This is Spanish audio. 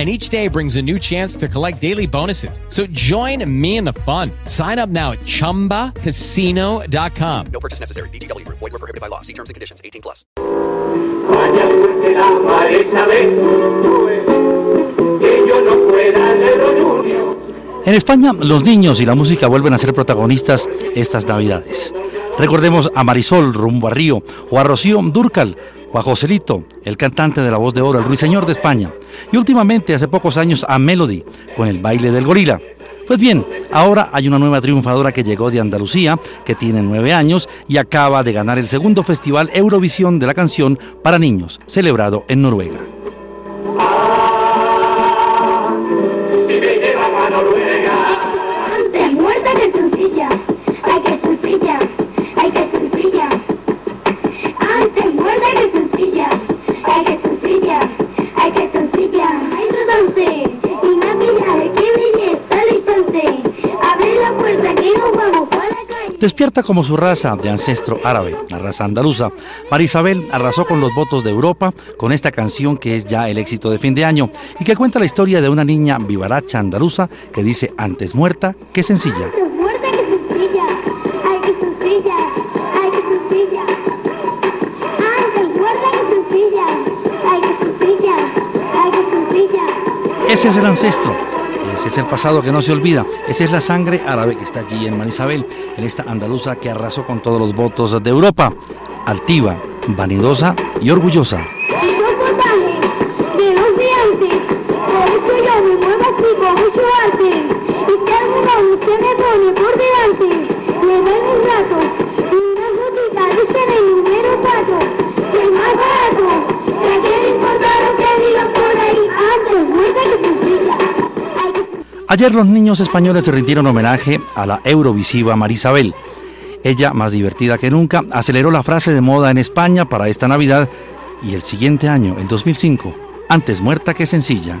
and each day brings a new chance to collect daily bonuses. So join me in the fun. Sign up now at ChumbaCasino.com. No purchase necessary. VGW. Void were prohibited by law. See terms and conditions. 18 plus. En España, los niños y la música vuelven a ser protagonistas estas Navidades. Recordemos a Marisol rumbo a Río o a Rocío Durcal o a Joselito, el cantante de la voz de oro, el ruiseñor de España, y últimamente, hace pocos años, a Melody, con el baile del gorila. Pues bien, ahora hay una nueva triunfadora que llegó de Andalucía, que tiene nueve años y acaba de ganar el segundo Festival Eurovisión de la canción para niños, celebrado en Noruega. Despierta como su raza de ancestro árabe, la raza andaluza, Marisabel arrasó con los votos de Europa con esta canción que es ya el éxito de fin de año y que cuenta la historia de una niña vivaracha andaluza que dice antes muerta que sencilla. Ese es el ancestro, ese es el pasado que no se olvida, esa es la sangre árabe que está allí en Manisabel, en esta andaluza que arrasó con todos los votos de Europa, altiva, vanidosa y orgullosa. Ayer los niños españoles se rindieron homenaje a la eurovisiva Marisabel. Ella, más divertida que nunca, aceleró la frase de moda en España para esta Navidad y el siguiente año, el 2005, antes muerta que sencilla.